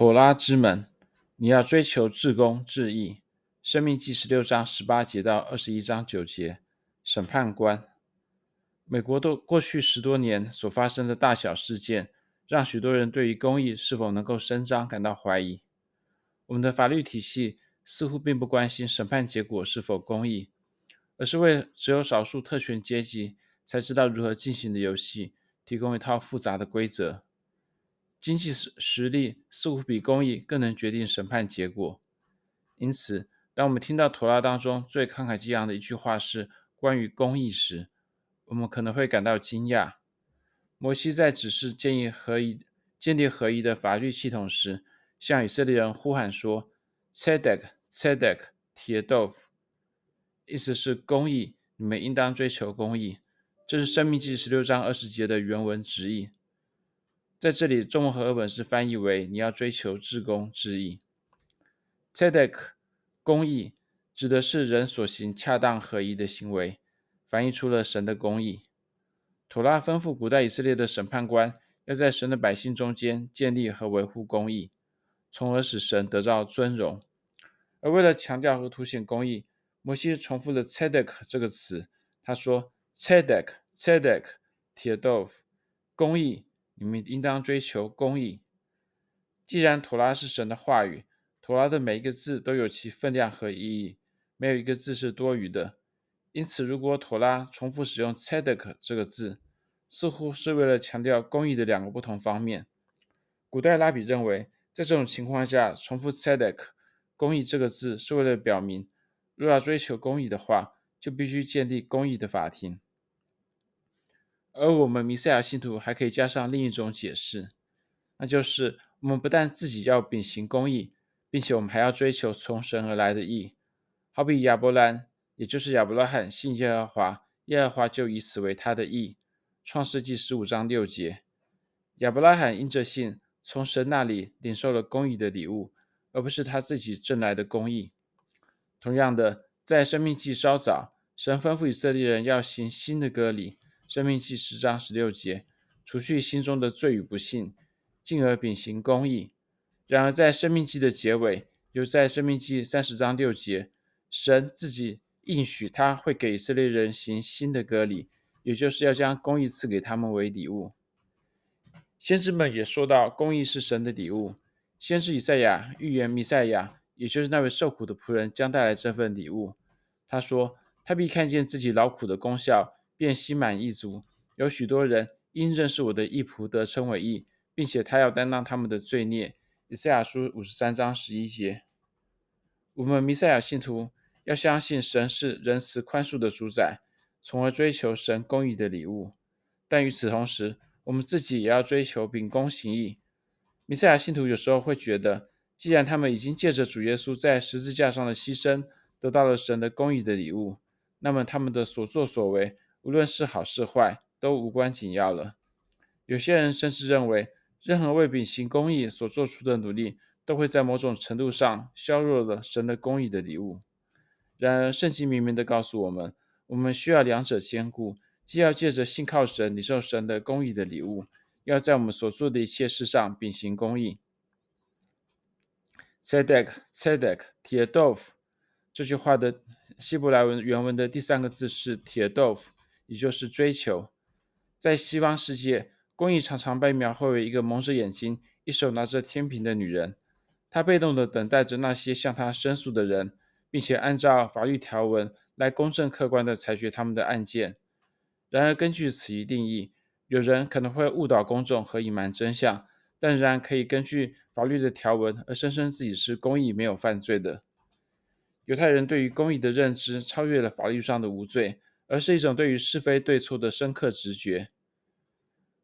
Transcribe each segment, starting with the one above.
妥拉之门，你要追求至公至义。生命记十六章十八节到二十一章九节，审判官。美国都过去十多年所发生的大小事件，让许多人对于公义是否能够伸张感到怀疑。我们的法律体系似乎并不关心审判结果是否公义，而是为只有少数特权阶级才知道如何进行的游戏提供一套复杂的规则。经济实实力似乎比公义更能决定审判结果，因此，当我们听到《妥拉》当中最慷慨激昂的一句话是关于公义时，我们可能会感到惊讶。摩西在指示建立合一、建立合一的法律系统时，向以色列人呼喊说：“Tzedek, Tzedek, Tiedov”，意思是公义，你们应当追求公义。这是《申命记》十六章二十节的原文直译。在这里，中文和合本是翻译为“你要追求至公至义”。Tzedek，公义，指的是人所行恰当合宜的行为，反映出了神的公义。妥拉吩咐古代以色列的审判官要在神的百姓中间建立和维护公义，从而使神得到尊荣。而为了强调和凸显公义，摩西重复了 “Tzedek” 这个词，他说：“Tzedek，Tzedek，Tiedov，公义。”你们应当追求公义。既然妥拉是神的话语，妥拉的每一个字都有其分量和意义，没有一个字是多余的。因此，如果妥拉重复使用 c e d e k 这个字，似乎是为了强调公义的两个不同方面。古代拉比认为，在这种情况下，重复 c e d e k 公义这个字是为了表明，若要追求公义的话，就必须建立公义的法庭。而我们弥赛亚信徒还可以加上另一种解释，那就是我们不但自己要秉行公义，并且我们还要追求从神而来的义。好比亚伯兰，也就是亚伯拉罕信耶和华，耶和华就以此为他的义。创世纪十五章六节，亚伯拉罕因着信，从神那里领受了公义的礼物，而不是他自己挣来的公义。同样的，在申命记稍早，神吩咐以色列人要行新的割礼。生命记十章十六节，除去心中的罪与不信，进而秉行公义。然而，在生命记的结尾，又在生命记三十章六节，神自己应许他会给以色列人行新的割礼，也就是要将公义赐给他们为礼物。先知们也说到，公义是神的礼物。先知以赛亚预言弥赛亚，也就是那位受苦的仆人，将带来这份礼物。他说：“他必看见自己劳苦的功效。”便心满意足。有许多人因认识我的义仆得称为义，并且他要担当他们的罪孽。以赛亚书五十三章十一节。我们弥赛亚信徒要相信神是仁慈宽恕的主宰，从而追求神公义的礼物。但与此同时，我们自己也要追求秉公行义。弥赛亚信徒有时候会觉得，既然他们已经借着主耶稣在十字架上的牺牲，得到了神的公义的礼物，那么他们的所作所为，无论是好是坏，都无关紧要了。有些人甚至认为，任何为秉行公义所做出的努力，都会在某种程度上削弱了神的公义的礼物。然而，圣经明明地告诉我们，我们需要两者兼顾，既要借着信靠神，领受神的公义的礼物，要在我们所做的一切事上秉行公义。Tzedek, Tzedek, Tiedov，这句话的希伯来文原文的第三个字是 Tiedov。也就是追求，在西方世界，公义常常被描绘为一个蒙着眼睛、一手拿着天平的女人，她被动地等待着那些向她申诉的人，并且按照法律条文来公正客观地裁决他们的案件。然而，根据此一定义，有人可能会误导公众和隐瞒真相，但仍然可以根据法律的条文而声称自己是公义、没有犯罪的。犹太人对于公义的认知超越了法律上的无罪。而是一种对于是非对错的深刻直觉。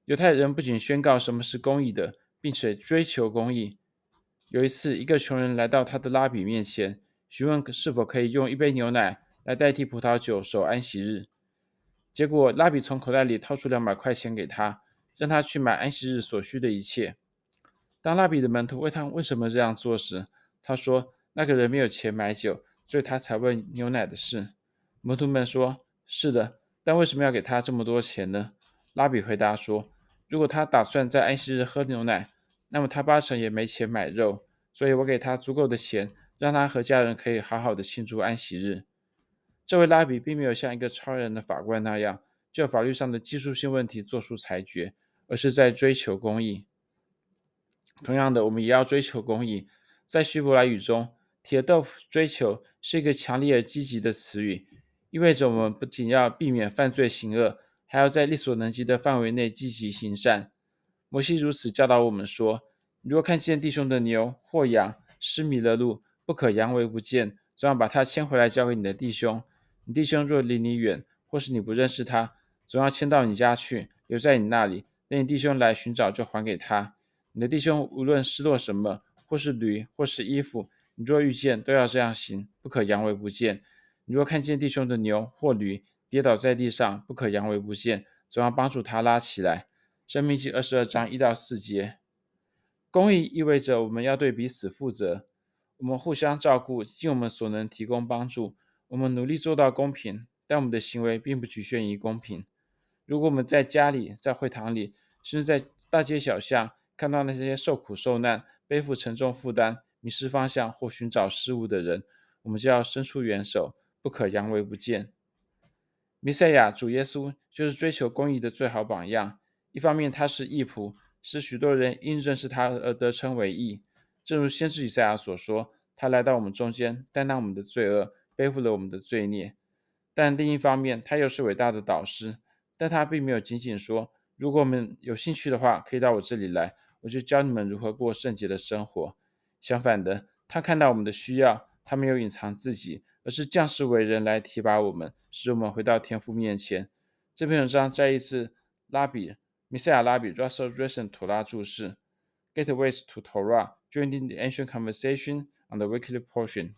犹太人不仅宣告什么是公义的，并且追求公义。有一次，一个穷人来到他的拉比面前，询问是否可以用一杯牛奶来代替葡萄酒守安息日。结果，拉比从口袋里掏出两百块钱给他，让他去买安息日所需的一切。当拉比的门徒问他为什么这样做时，他说：“那个人没有钱买酒，所以他才问牛奶的事。”门徒们说。是的，但为什么要给他这么多钱呢？拉比回答说：“如果他打算在安息日喝牛奶，那么他八成也没钱买肉，所以我给他足够的钱，让他和家人可以好好的庆祝安息日。这位拉比并没有像一个超人的法官那样，就法律上的技术性问题做出裁决，而是在追求公义。同样的，我们也要追求公义。在希伯来语中，铁豆腐追求是一个强烈而积极的词语，意味着我们不仅要避免犯罪行恶，还要在力所能及的范围内积极行善。摩西如此教导我们说：如果看见弟兄的牛或羊失迷了路，不可扬为不见，总要把它牵回来交给你的弟兄。你弟兄若离你远，或是你不认识他，总要牵到你家去，留在你那里。等你弟兄来寻找，就还给他。你的弟兄无论失落什么，或是驴，或是衣服，你若遇见，都要这样行，不可扬为不见。你若看见弟兄的牛或驴跌倒在地上，不可扬为不见，总要帮助他拉起来。生命记二十二章一到四节。公义意味着我们要对彼此负责，我们互相照顾，尽我们所能提供帮助。我们努力做到公平，但我们的行为并不局限于公平。如果我们在家里、在会堂里，甚至在大街小巷看到那些受苦受难，背负沉重负担、迷失方向或寻找失物的人，我们就要伸出援手，不可扬为不见。弥赛亚主耶稣就是追求公义的最好榜样。一方面，他是义仆，使许多人因认识他而得称为义。正如先知以赛亚所说：“他来到我们中间，担当我们的罪恶，背负了我们的罪孽。”但另一方面，他又是伟大的导师。但他并没有仅仅说：“如果我们有兴趣的话，可以到我这里来。”我就教你们如何过圣洁的生活。相反的，他看到我们的需要，他没有隐藏自己，而是降世为人来提拔我们，使我们回到天父面前。这篇文章再一次拉比米塞亚拉比 Russell Rayson 妥拉注释。，Getaways to Torah, Joining the Ancient Conversation on the Weekly Portion。